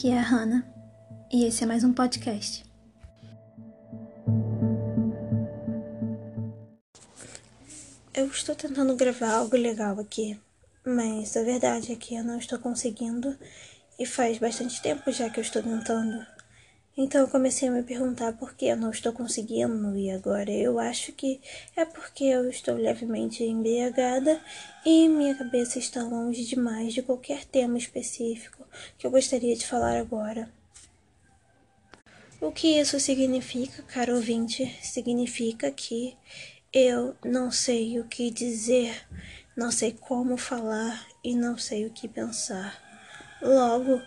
Aqui é a Hannah e esse é mais um podcast. Eu estou tentando gravar algo legal aqui, mas a verdade é que eu não estou conseguindo e faz bastante tempo já que eu estou tentando. Então eu comecei a me perguntar por que eu não estou conseguindo e agora eu acho que é porque eu estou levemente embriagada e minha cabeça está longe demais de qualquer tema específico que eu gostaria de falar agora. O que isso significa, caro ouvinte? Significa que eu não sei o que dizer, não sei como falar e não sei o que pensar. Logo,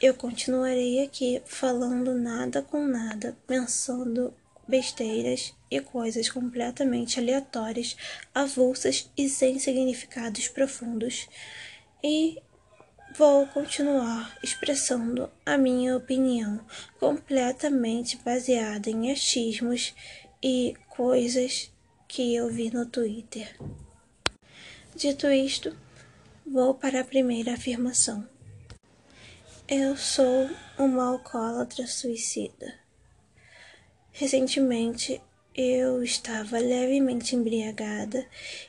eu continuarei aqui falando nada com nada, pensando besteiras e coisas completamente aleatórias, avulsas e sem significados profundos. E vou continuar expressando a minha opinião completamente baseada em achismos e coisas que eu vi no Twitter. Dito isto, vou para a primeira afirmação. Eu sou uma alcoólatra suicida. Recentemente eu estava levemente embriagada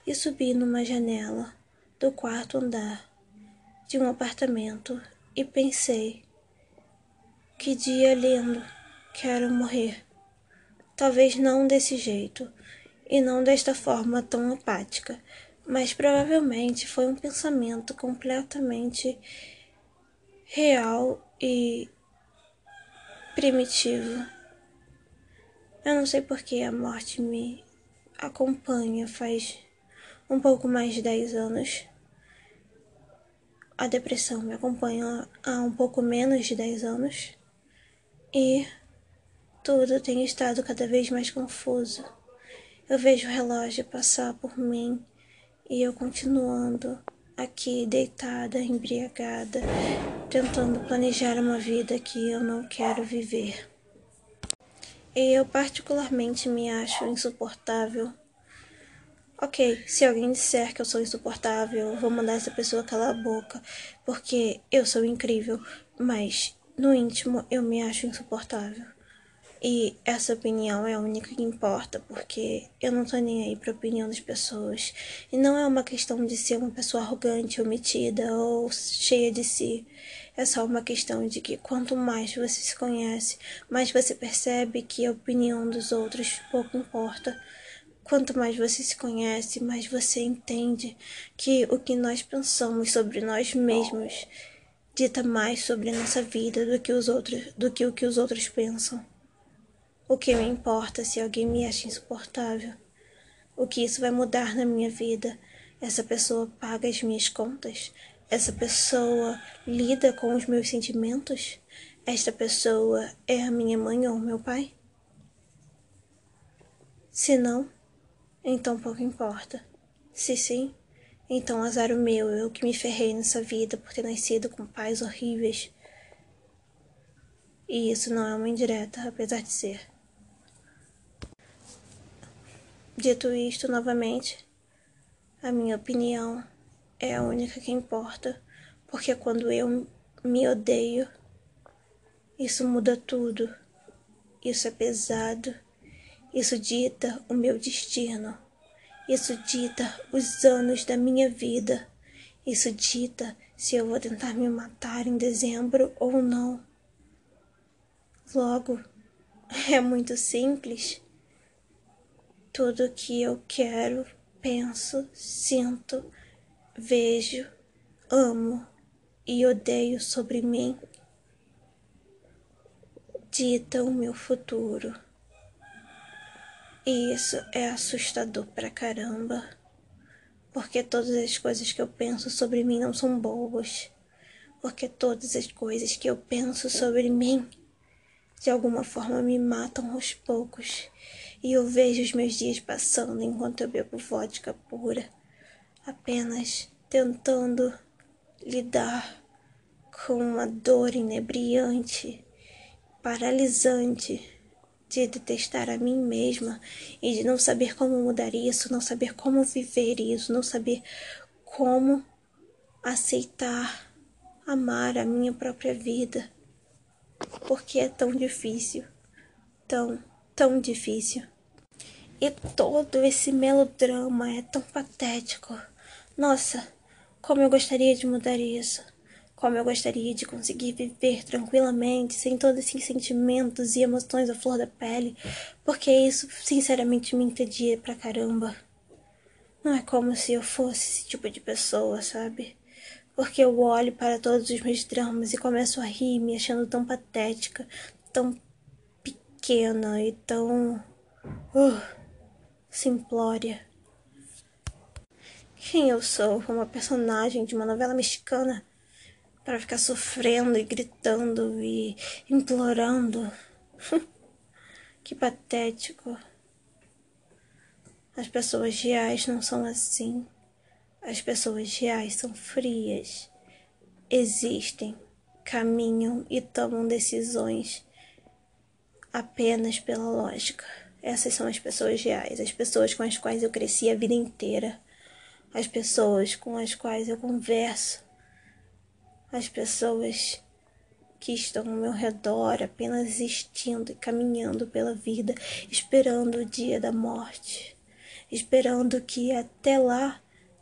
e subi numa janela do quarto andar de um apartamento e pensei: que dia lindo, quero morrer. Talvez não desse jeito e não desta forma tão apática, mas provavelmente foi um pensamento completamente real e primitivo. Eu não sei porque a morte me acompanha faz um pouco mais de 10 anos. A depressão me acompanha há um pouco menos de 10 anos. E tudo tem estado cada vez mais confuso. Eu vejo o relógio passar por mim e eu continuando aqui deitada, embriagada, tentando planejar uma vida que eu não quero viver. E eu particularmente me acho insuportável. Ok, se alguém disser que eu sou insuportável, vou mandar essa pessoa calar a boca, porque eu sou incrível, mas no íntimo eu me acho insuportável. E essa opinião é a única que importa, porque eu não tô nem aí pra opinião das pessoas. E não é uma questão de ser uma pessoa arrogante ou metida ou cheia de si. É só uma questão de que quanto mais você se conhece, mais você percebe que a opinião dos outros pouco importa. Quanto mais você se conhece, mais você entende que o que nós pensamos sobre nós mesmos dita mais sobre a nossa vida do que os outros, do que o que os outros pensam. O que me importa se alguém me acha insuportável? O que isso vai mudar na minha vida? Essa pessoa paga as minhas contas? Essa pessoa lida com os meus sentimentos? Esta pessoa é a minha mãe ou meu pai? Se não, então pouco importa. Se sim, então azar o meu, eu que me ferrei nessa vida por ter nascido com pais horríveis. E isso não é uma indireta, apesar de ser. Dito isto novamente, a minha opinião é a única que importa, porque quando eu me odeio, isso muda tudo. Isso é pesado. Isso dita o meu destino. Isso dita os anos da minha vida. Isso dita se eu vou tentar me matar em dezembro ou não. Logo, é muito simples. Tudo que eu quero, penso, sinto, vejo, amo e odeio sobre mim dita o meu futuro. E isso é assustador pra caramba, porque todas as coisas que eu penso sobre mim não são bobas, porque todas as coisas que eu penso sobre mim de alguma forma me matam aos poucos e eu vejo os meus dias passando enquanto eu bebo vodka pura, apenas tentando lidar com uma dor inebriante, paralisante de detestar a mim mesma e de não saber como mudar isso, não saber como viver isso, não saber como aceitar, amar a minha própria vida. Porque é tão difícil. Tão, tão difícil. E todo esse melodrama é tão patético. Nossa, como eu gostaria de mudar isso. Como eu gostaria de conseguir viver tranquilamente, sem todos esses sentimentos e emoções à flor da pele, porque isso sinceramente me entedia pra caramba. Não é como se eu fosse esse tipo de pessoa, sabe? Porque eu olho para todos os meus dramas e começo a rir, me achando tão patética, tão pequena e tão. Uh, simplória. Quem eu sou? Uma personagem de uma novela mexicana para ficar sofrendo e gritando e implorando. que patético. As pessoas reais não são assim. As pessoas reais são frias. Existem, caminham e tomam decisões apenas pela lógica. Essas são as pessoas reais, as pessoas com as quais eu cresci a vida inteira, as pessoas com as quais eu converso as pessoas que estão ao meu redor apenas existindo e caminhando pela vida, esperando o dia da morte, esperando que até lá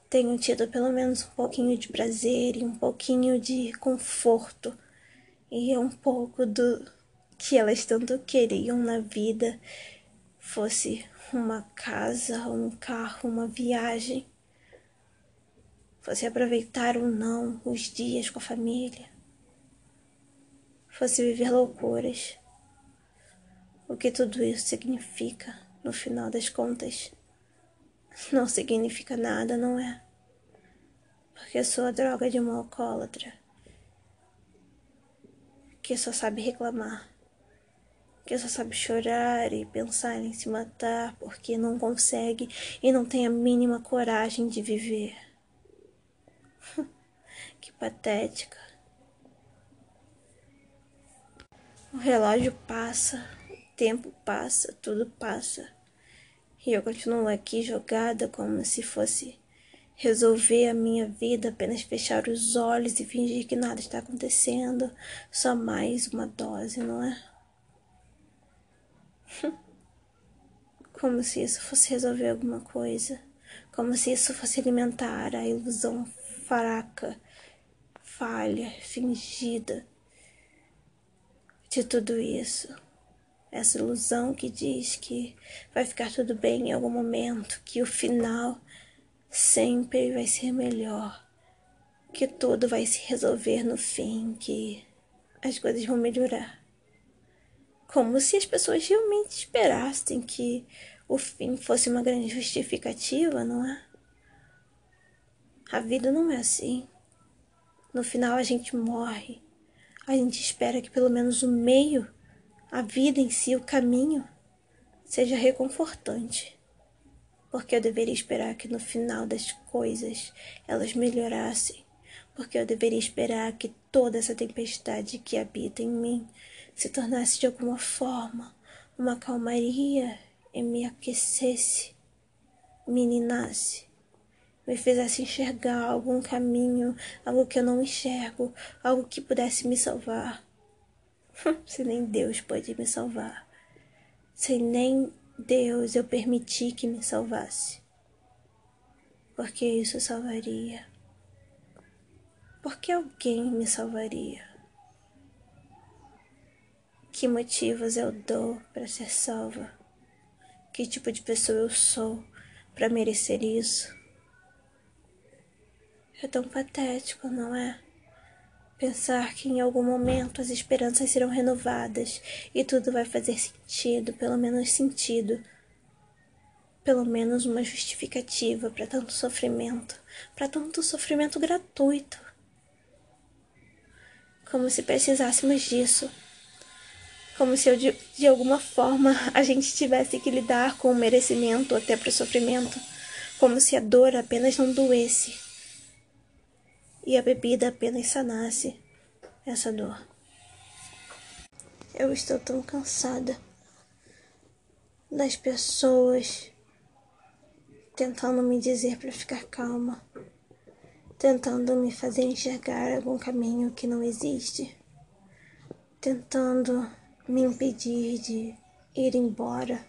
tenham tido pelo menos um pouquinho de prazer e um pouquinho de conforto e um pouco do que elas tanto queriam na vida fosse uma casa, um carro, uma viagem fosse aproveitar ou não os dias com a família, fosse viver loucuras. O que tudo isso significa, no final das contas, não significa nada, não é? Porque sou a droga de uma alcoólatra que só sabe reclamar, que só sabe chorar e pensar em se matar porque não consegue e não tem a mínima coragem de viver. que patética. O relógio passa, o tempo passa, tudo passa. E eu continuo aqui jogada como se fosse resolver a minha vida, apenas fechar os olhos e fingir que nada está acontecendo. Só mais uma dose, não é? Como se isso fosse resolver alguma coisa. Como se isso fosse alimentar a ilusão fraca, falha, fingida de tudo isso. Essa ilusão que diz que vai ficar tudo bem em algum momento, que o final sempre vai ser melhor, que tudo vai se resolver no fim, que as coisas vão melhorar. Como se as pessoas realmente esperassem que o fim fosse uma grande justificativa, não é? A vida não é assim. No final a gente morre. A gente espera que pelo menos o meio, a vida em si, o caminho, seja reconfortante. Porque eu deveria esperar que no final das coisas elas melhorassem. Porque eu deveria esperar que toda essa tempestade que habita em mim se tornasse de alguma forma uma calmaria e me aquecesse, meninasse me fizesse enxergar algum caminho, algo que eu não enxergo, algo que pudesse me salvar. Se nem Deus pode me salvar, se nem Deus eu permiti que me salvasse, porque isso salvaria. Porque alguém me salvaria. Que motivos eu dou para ser salva? Que tipo de pessoa eu sou para merecer isso? É tão patético, não é? Pensar que em algum momento as esperanças serão renovadas e tudo vai fazer sentido, pelo menos sentido. Pelo menos uma justificativa para tanto sofrimento, para tanto sofrimento gratuito. Como se precisássemos disso. Como se eu, de, de alguma forma a gente tivesse que lidar com o merecimento até para o sofrimento. Como se a dor apenas não doesse e a bebida apenas sanasse essa dor. Eu estou tão cansada das pessoas tentando me dizer para ficar calma, tentando me fazer enxergar algum caminho que não existe, tentando me impedir de ir embora.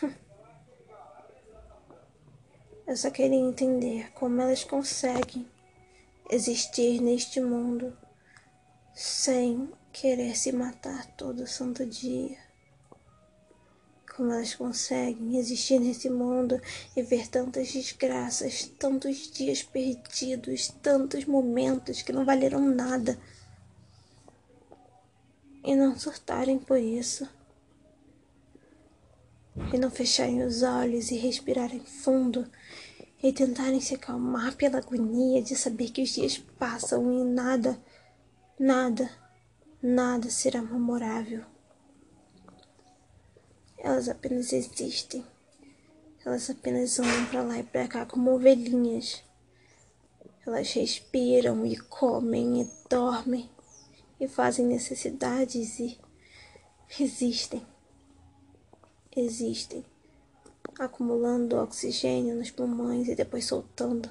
Eu só queria entender como elas conseguem existir neste mundo sem querer se matar todo santo dia. Como elas conseguem existir nesse mundo e ver tantas desgraças, tantos dias perdidos, tantos momentos que não valeram nada e não surtarem por isso e não fecharem os olhos e respirarem fundo e tentarem se acalmar pela agonia de saber que os dias passam e nada, nada, nada será memorável. Elas apenas existem. Elas apenas andam para lá e para cá como ovelhinhas. Elas respiram e comem e dormem e fazem necessidades e existem existem, acumulando oxigênio nos pulmões e depois soltando,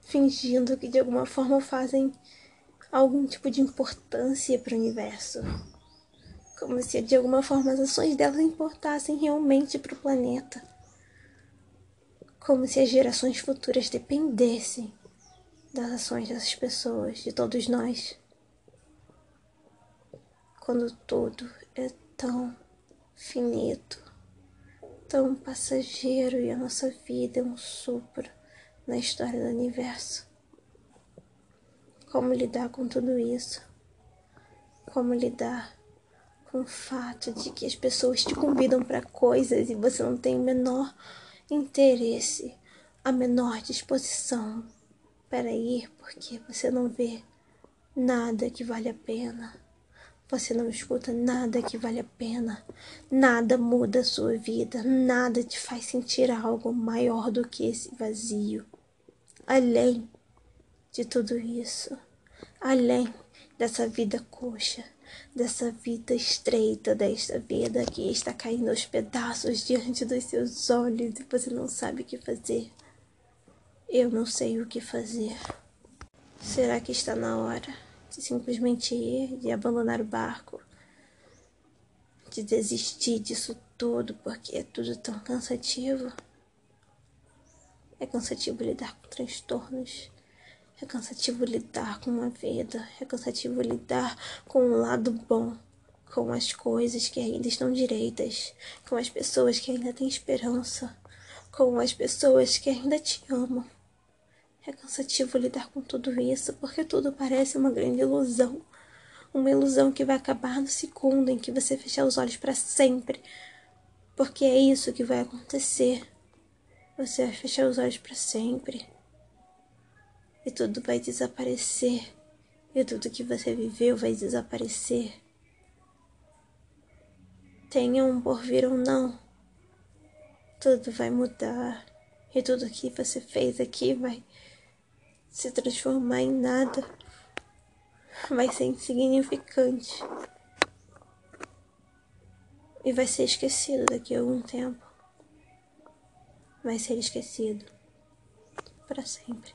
fingindo que de alguma forma fazem algum tipo de importância para o universo. Como se de alguma forma as ações delas importassem realmente para o planeta. Como se as gerações futuras dependessem das ações dessas pessoas, de todos nós. Quando tudo é tão finito, tão passageiro e a nossa vida é um sopro na história do universo. Como lidar com tudo isso? Como lidar com o fato de que as pessoas te convidam para coisas e você não tem o menor interesse, a menor disposição para ir porque você não vê nada que vale a pena. Você não escuta nada que vale a pena, nada muda a sua vida, nada te faz sentir algo maior do que esse vazio. Além de tudo isso, além dessa vida coxa, dessa vida estreita, desta vida que está caindo aos pedaços diante dos seus olhos e você não sabe o que fazer. Eu não sei o que fazer. Será que está na hora? De simplesmente ir, de abandonar o barco, de desistir disso tudo porque é tudo tão cansativo. É cansativo lidar com transtornos. É cansativo lidar com uma vida. É cansativo lidar com um lado bom. Com as coisas que ainda estão direitas. Com as pessoas que ainda têm esperança. Com as pessoas que ainda te amam. É cansativo lidar com tudo isso, porque tudo parece uma grande ilusão. Uma ilusão que vai acabar no segundo em que você fechar os olhos para sempre. Porque é isso que vai acontecer. Você vai fechar os olhos para sempre. E tudo vai desaparecer. E tudo que você viveu vai desaparecer. Tenha um porvir ou não. Tudo vai mudar. E tudo que você fez aqui vai se transformar em nada, vai ser insignificante e vai ser esquecido daqui a algum tempo. Vai ser esquecido para sempre.